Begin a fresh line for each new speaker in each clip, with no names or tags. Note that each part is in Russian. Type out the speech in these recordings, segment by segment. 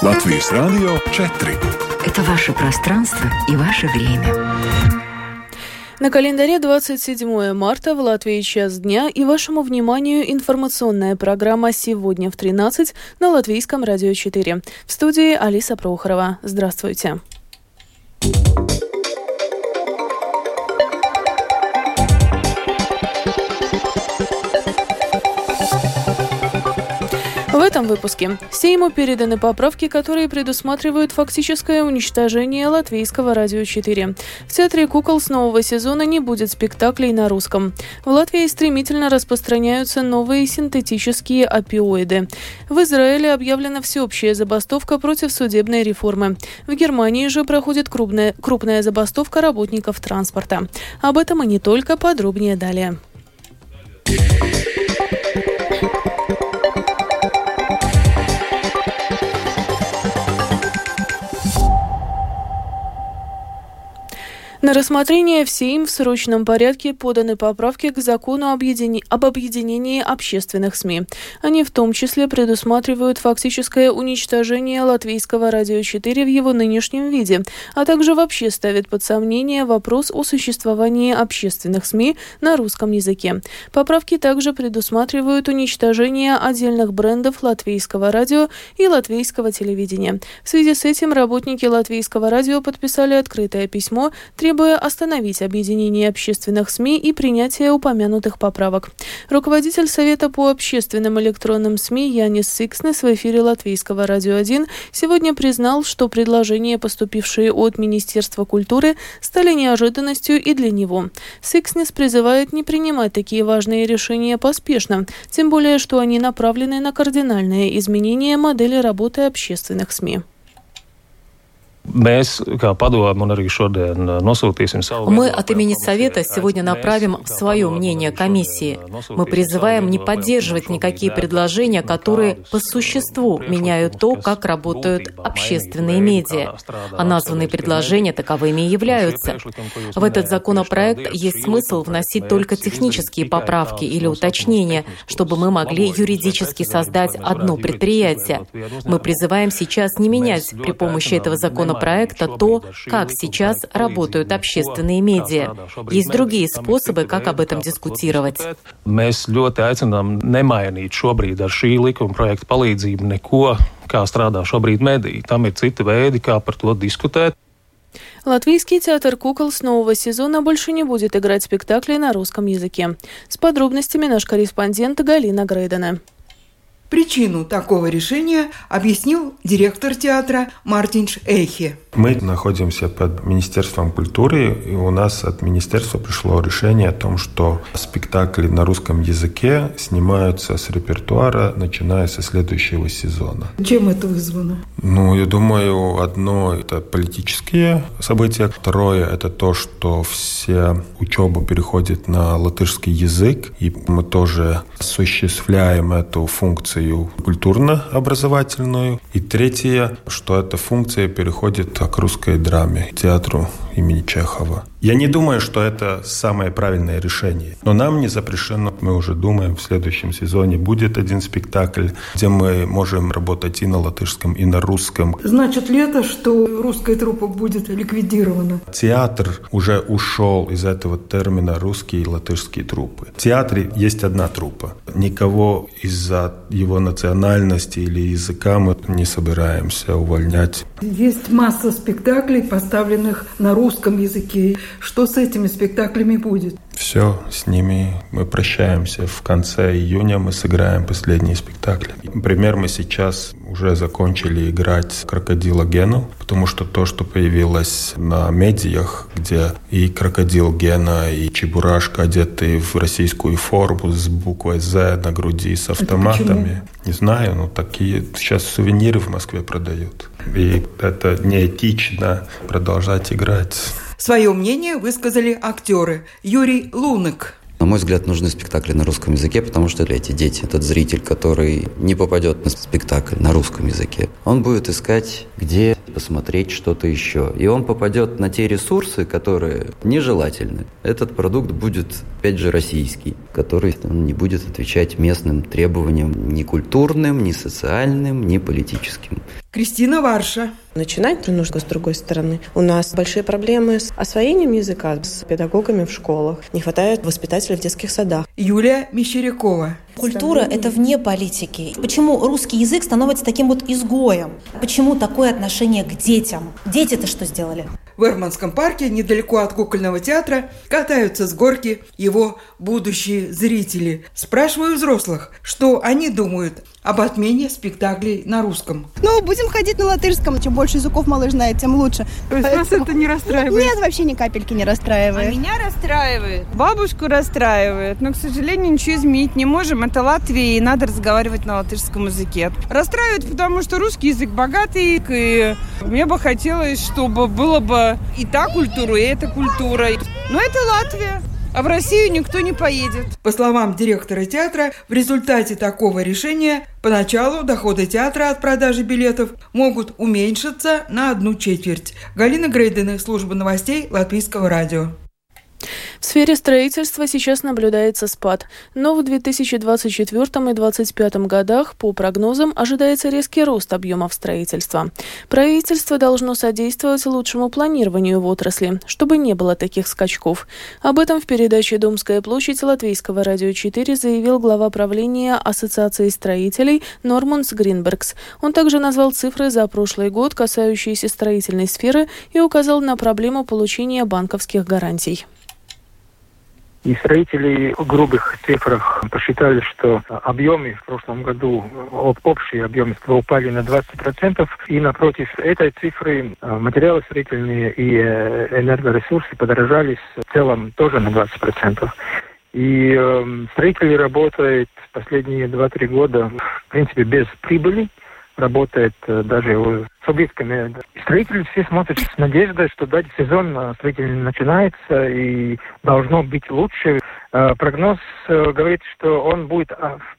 Латвийс Радио 4.
Это ваше пространство и ваше время.
На календаре 27 марта в Латвии час дня и вашему вниманию информационная программа «Сегодня в 13» на Латвийском радио 4. В студии Алиса Прохорова. Здравствуйте. Здравствуйте. Этом выпуске Сейму переданы поправки, которые предусматривают фактическое уничтожение латвийского радио 4. В театре кукол с нового сезона не будет спектаклей на русском. В Латвии стремительно распространяются новые синтетические опиоиды. В Израиле объявлена всеобщая забастовка против судебной реформы. В Германии же проходит крупная, крупная забастовка работников транспорта. Об этом и не только, подробнее далее. На рассмотрение в Сейм в срочном порядке поданы поправки к закону об объединении общественных СМИ. Они в том числе предусматривают фактическое уничтожение латвийского радио 4 в его нынешнем виде, а также вообще ставят под сомнение вопрос о существовании общественных СМИ на русском языке. Поправки также предусматривают уничтожение отдельных брендов латвийского радио и латвийского телевидения. В связи с этим работники латвийского радио подписали открытое письмо, требуя остановить объединение общественных СМИ и принятие упомянутых поправок. Руководитель Совета по общественным электронным СМИ Янис Сикснес в эфире Латвийского радио 1 сегодня признал, что предложения, поступившие от Министерства культуры, стали неожиданностью и для него. Сикснес призывает не принимать такие важные решения поспешно, тем более, что они направлены на кардинальное изменение модели работы общественных СМИ.
Мы, от имени Совета сегодня направим свое мнение комиссии. Мы призываем не поддерживать никакие предложения, которые по существу меняют то, как работают общественные медиа. А названные предложения таковыми и являются. В этот законопроект есть смысл вносить только технические поправки или уточнения, чтобы мы могли юридически создать одно предприятие. Мы призываем сейчас не менять при помощи этого законопроекта проекта то, как сейчас работают общественные медиа. Есть другие способы, как об этом дискутировать.
Mēs ļoti aicinām nemainīt šobrīd ar šī likuma projekta palīdzību neko, kā strādā šobrīd mediji. Tam ir citi veidi, kā par to diskutēt.
Латвийский театр кукол с нового сезона больше не будет играть спектакли на русском языке. С подробностями наш корреспондент Галина Грейдена.
Причину такого решения объяснил директор театра Мартинш Эхе.
Мы находимся под Министерством культуры, и у нас от министерства пришло решение о том, что спектакли на русском языке снимаются с репертуара, начиная со следующего сезона.
Чем это вызвано?
Ну, я думаю, одно – это политические события, второе – это то, что все учеба переходит на латышский язык, и мы тоже осуществляем эту функцию культурно-образовательную. И третье, что эта функция переходит к русской драме, театру имени Чехова. Я не думаю, что это самое правильное решение. Но нам не запрещено. Мы уже думаем, в следующем сезоне будет один спектакль, где мы можем работать и на латышском, и на русском.
Значит ли это, что русская труппа будет ликвидирована?
Театр уже ушел из этого термина русские и латышские труппы. В театре есть одна труппа. Никого из-за его национальности или языка мы не собираемся увольнять.
Есть масса спектаклей, поставленных на русском языке. Что с этими спектаклями будет?
Все, с ними мы прощаемся. В конце июня мы сыграем последние спектакли. Например, мы сейчас уже закончили играть «Крокодила Гену», потому что то, что появилось на медиях, где и «Крокодил Гена», и Чебурашка одеты в российскую форму с буквой «З» на груди, с автоматами. Не знаю, но такие сейчас сувениры в Москве продают. И это неэтично продолжать играть.
Свое мнение высказали актеры. Юрий Лунок.
На мой взгляд, нужны спектакли на русском языке, потому что эти дети, этот зритель, который не попадет на спектакль на русском языке, он будет искать, где посмотреть что-то еще. И он попадет на те ресурсы, которые нежелательны. Этот продукт будет, опять же, российский, который не будет отвечать местным требованиям ни культурным, ни социальным, ни политическим.
Кристина Варша.
Начинать нужно с другой стороны. У нас большие проблемы с освоением языка, с педагогами в школах. Не хватает воспитателей в детских садах.
Юлия Мещерякова.
Культура – это вне политики. Почему русский язык становится таким вот изгоем? Почему такое отношение к детям? Дети-то что сделали?
В Эрманском парке, недалеко от кукольного театра, катаются с горки его будущие зрители. Спрашиваю взрослых, что они думают об отмене спектаклей на русском.
Ну, будем ходить на латышском. Чем больше языков малыш знает, тем лучше.
То есть Поэтому... вас это не расстраивает?
Нет, вообще ни капельки не расстраивает.
А меня расстраивает. Бабушку расстраивает. Но, к сожалению, ничего изменить не можем. Это Латвия, и надо разговаривать на латышском языке. Расстраивает, потому что русский язык богатый, и мне бы хотелось, чтобы было бы и та культура, и эта культура. Но это Латвия. А в Россию никто не поедет.
По словам директора театра, в результате такого решения поначалу доходы театра от продажи билетов могут уменьшиться на одну четверть. Галина Грейдена, служба новостей Латвийского радио.
В сфере строительства сейчас наблюдается спад, но в 2024 и 2025 годах, по прогнозам, ожидается резкий рост объемов строительства. Правительство должно содействовать лучшему планированию в отрасли, чтобы не было таких скачков. Об этом в передаче «Домская площадь» Латвийского радио 4 заявил глава правления Ассоциации строителей Норманс Гринбергс. Он также назвал цифры за прошлый год, касающиеся строительной сферы, и указал на проблему получения банковских гарантий.
И строители в грубых цифрах посчитали, что объемы в прошлом году, общие объемы упали на 20%, и напротив этой цифры э, материалы строительные и э, энергоресурсы подорожали в целом тоже на 20%. И э, строители работают последние 2-3 года, в принципе, без прибыли, работает э, даже с убытками. Строители все смотрят с надеждой, что да, сезон э, строительный начинается и должно быть лучше. Э, прогноз говорит, что он будет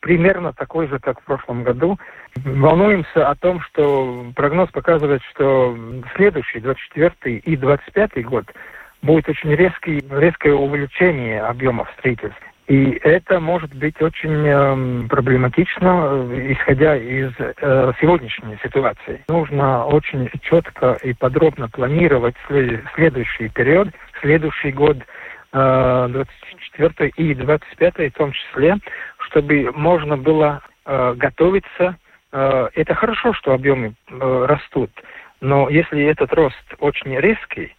примерно такой же, как в прошлом году. Волнуемся о том, что прогноз показывает, что следующий, 24 и 25 год, будет очень резкий, резкое увеличение объемов строительства. И это может быть очень э, проблематично, исходя из э, сегодняшней ситуации. Нужно очень четко и подробно планировать следующий период, следующий год, э, 24 и 25 в том числе, чтобы можно было э, готовиться. Э, это хорошо, что объемы э, растут, но если этот рост очень резкий,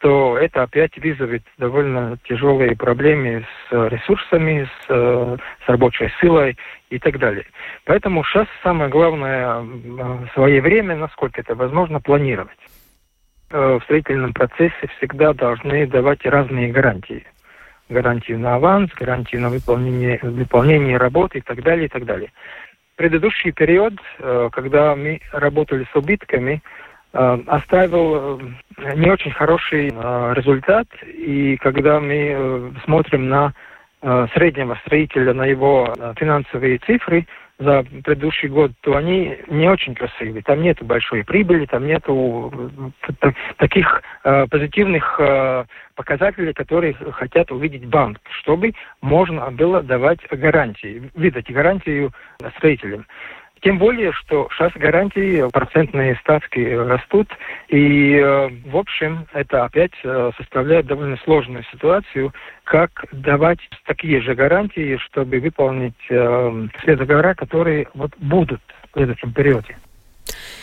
то это опять вызовет довольно тяжелые проблемы с ресурсами, с, с рабочей силой и так далее. Поэтому сейчас самое главное время, насколько это возможно, планировать. Э, в строительном процессе всегда должны давать разные гарантии. Гарантию на аванс, гарантию на выполнение, выполнение работы и так далее, и так далее. Предыдущий период, э, когда мы работали с убытками, Э, оставил э, не очень хороший э, результат. И когда мы смотрим на среднего строителя, на его финансовые цифры за предыдущий год, то они не очень красивые. Там нет большой прибыли, там нет таких позитивных показателей, которые хотят увидеть банк, чтобы можно было давать гарантии, выдать гарантию строителям. Тем более, что сейчас гарантии, процентные ставки растут, и, э, в общем, это опять э, составляет довольно сложную ситуацию, как давать такие же гарантии, чтобы выполнить э, все договора, которые вот будут в следующем периоде.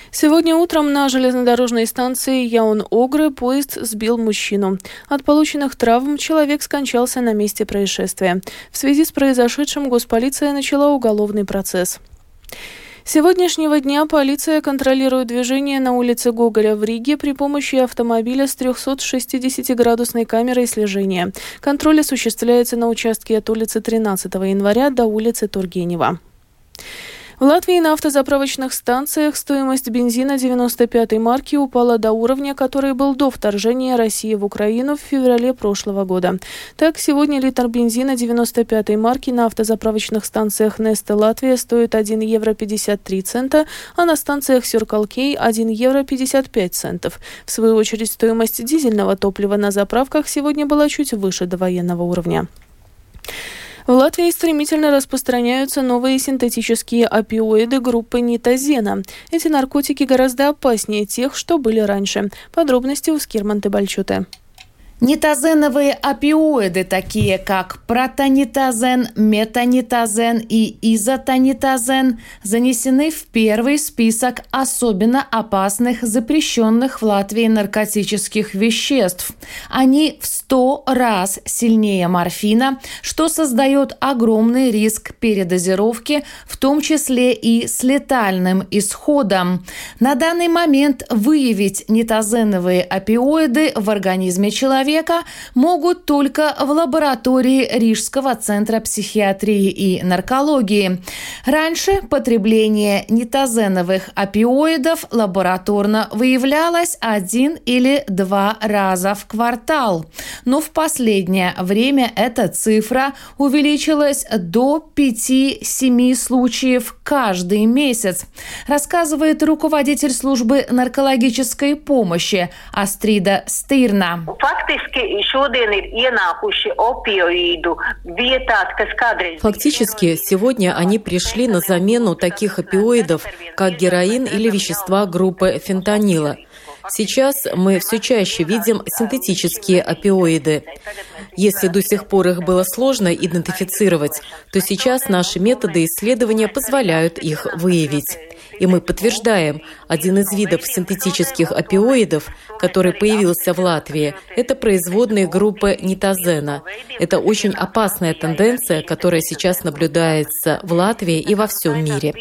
Сегодня утром на железнодорожной станции Яун-Огры поезд сбил мужчину. От полученных травм человек скончался на месте происшествия. В связи с произошедшим госполиция начала уголовный процесс сегодняшнего дня полиция контролирует движение на улице Гоголя в Риге при помощи автомобиля с 360-градусной камерой слежения. Контроль осуществляется на участке от улицы 13 января до улицы Тургенева. В Латвии на автозаправочных станциях стоимость бензина 95-й марки упала до уровня, который был до вторжения России в Украину в феврале прошлого года. Так, сегодня литр бензина 95-й марки на автозаправочных станциях Несте Латвия стоит 1 евро 53 цента, а на станциях Сюркалкей 1 евро 55 центов. В свою очередь, стоимость дизельного топлива на заправках сегодня была чуть выше до военного уровня. В Латвии стремительно распространяются новые синтетические опиоиды группы нитозена. Эти наркотики гораздо опаснее тех, что были раньше. Подробности у Скирманты Бальчуте.
Нитозеновые опиоиды, такие как протонитозен, метанитозен и изотонитозен, занесены в первый список особенно опасных запрещенных в Латвии наркотических веществ. Они в 100 раз сильнее морфина, что создает огромный риск передозировки, в том числе и с летальным исходом. На данный момент выявить нитозеновые опиоиды в организме человека человека могут только в лаборатории Рижского центра психиатрии и наркологии. Раньше потребление нитозеновых опиоидов лабораторно выявлялось один или два раза в квартал. Но в последнее время эта цифра увеличилась до 5-7 случаев каждый месяц, рассказывает руководитель службы наркологической помощи Астрида Стирна.
Факты
Фактически, сегодня они пришли на замену таких опиоидов, как героин или вещества группы фентанила. Сейчас мы все чаще видим синтетические опиоиды. Если до сих пор их было сложно идентифицировать, то сейчас наши методы исследования позволяют их выявить. И мы подтверждаем, один из видов синтетических опиоидов, который появился в Латвии, это производные группы нитозена. Это очень опасная тенденция, которая сейчас наблюдается в Латвии и во всем мире.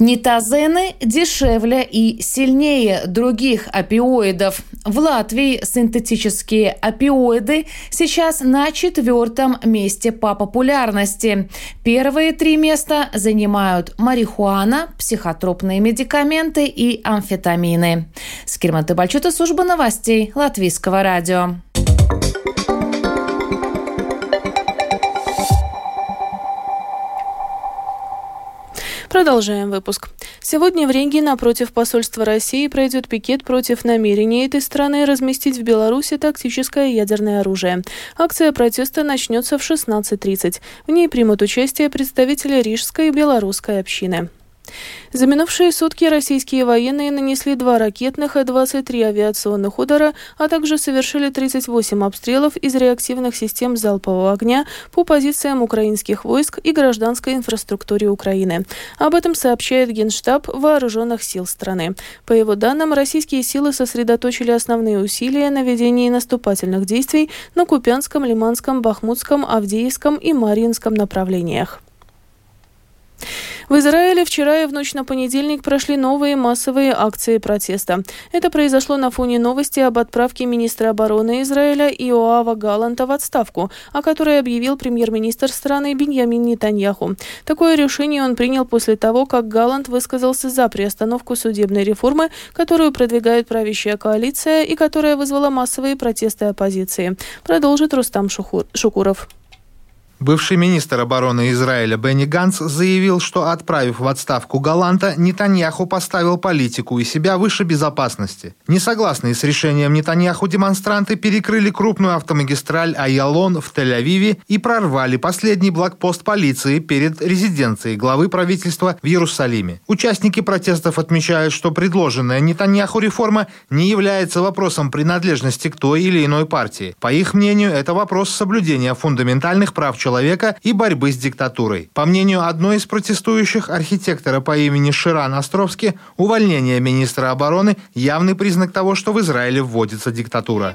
Нитозены дешевле и сильнее других опиоидов. В Латвии синтетические опиоиды сейчас на четвертом месте по популярности. Первые три места занимают марихуана, психотропные медикаменты и амфетамины. Скирман Бальчута, служба новостей Латвийского радио.
Продолжаем выпуск. Сегодня в Риге напротив посольства России пройдет пикет против намерения этой страны разместить в Беларуси тактическое ядерное оружие. Акция протеста начнется в 16.30. В ней примут участие представители рижской и белорусской общины. За минувшие сутки российские военные нанесли два ракетных и 23 авиационных удара, а также совершили 38 обстрелов из реактивных систем залпового огня по позициям украинских войск и гражданской инфраструктуре Украины. Об этом сообщает Генштаб Вооруженных сил страны. По его данным, российские силы сосредоточили основные усилия на ведении наступательных действий на Купянском, Лиманском, Бахмутском, Авдеевском и Марьинском направлениях. В Израиле вчера и в ночь на понедельник прошли новые массовые акции протеста. Это произошло на фоне новости об отправке министра обороны Израиля Иоава Галанта в отставку, о которой объявил премьер-министр страны Беньямин Нетаньяху. Такое решение он принял после того, как Галант высказался за приостановку судебной реформы, которую продвигает правящая коалиция и которая вызвала массовые протесты оппозиции. Продолжит Рустам Шукуров.
Бывший министр обороны Израиля Бенни Ганс заявил, что, отправив в отставку Галанта, Нетаньяху поставил политику и себя выше безопасности. Несогласные с решением Нетаньяху демонстранты перекрыли крупную автомагистраль Айалон в Тель-Авиве и прорвали последний блокпост полиции перед резиденцией главы правительства в Иерусалиме. Участники протестов отмечают, что предложенная Нетаньяху реформа не является вопросом принадлежности к той или иной партии. По их мнению, это вопрос соблюдения фундаментальных прав человека человека и борьбы с диктатурой. По мнению одной из протестующих, архитектора по имени Ширан Островский, увольнение министра обороны – явный признак того, что в Израиле вводится диктатура.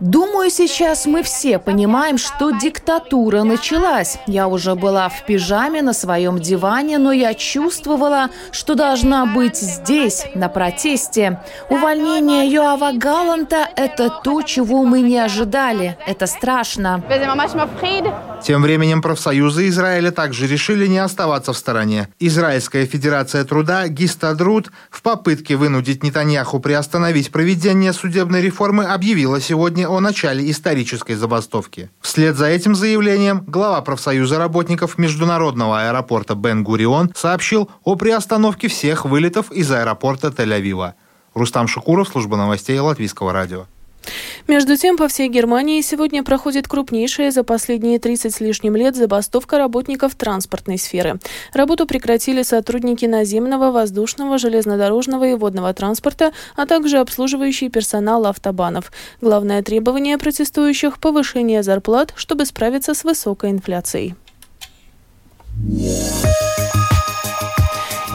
Думаю, сейчас мы все понимаем, что диктатура началась. Я уже была в пижаме на своем диване, но я чувствовала, что должна быть здесь, на протесте. Увольнение Йоава Галанта – это то, чего мы не ожидали. Это страшно.
Тем временем профсоюзы Израиля также решили не оставаться в стороне. Израильская Федерация труда Гистадруд в попытке вынудить Нетаньяху приостановить проведение судебной реформы объявила сегодня о начале исторической забастовки. Вслед за этим заявлением глава профсоюза работников международного аэропорта Бен-Гурион сообщил о приостановке всех вылетов из аэропорта Тель-Авива. Рустам Шукуров, служба новостей Латвийского радио.
Между тем, по всей Германии сегодня проходит крупнейшая за последние 30 с лишним лет забастовка работников транспортной сферы. Работу прекратили сотрудники наземного, воздушного, железнодорожного и водного транспорта, а также обслуживающий персонал автобанов. Главное требование протестующих – повышение зарплат, чтобы справиться с высокой инфляцией.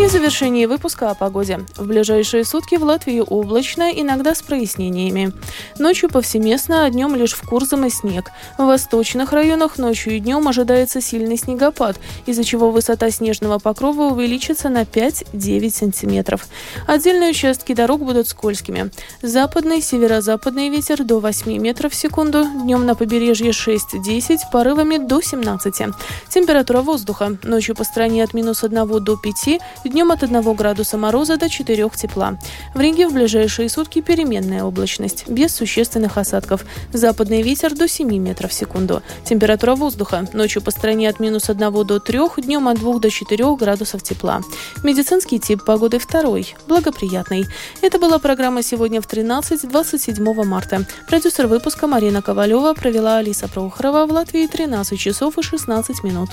И завершение выпуска о погоде. В ближайшие сутки в Латвии облачно, иногда с прояснениями. Ночью повсеместно, а днем лишь в Курзам и снег. В восточных районах ночью и днем ожидается сильный снегопад, из-за чего высота снежного покрова увеличится на 5-9 сантиметров. Отдельные участки дорог будут скользкими. Западный, северо-западный ветер до 8 метров в секунду, днем на побережье 6-10, порывами до 17. Температура воздуха. Ночью по стране от минус 1 до 5, Днем от 1 градуса мороза до 4 тепла. В Риге в ближайшие сутки переменная облачность, без существенных осадков. Западный ветер до 7 метров в секунду. Температура воздуха. Ночью по стране от минус 1 до 3, днем от 2 до 4 градусов тепла. Медицинский тип погоды второй, благоприятный. Это была программа «Сегодня в 13-27 марта». Продюсер выпуска Марина Ковалева провела Алиса Прохорова в Латвии 13 часов и 16 минут.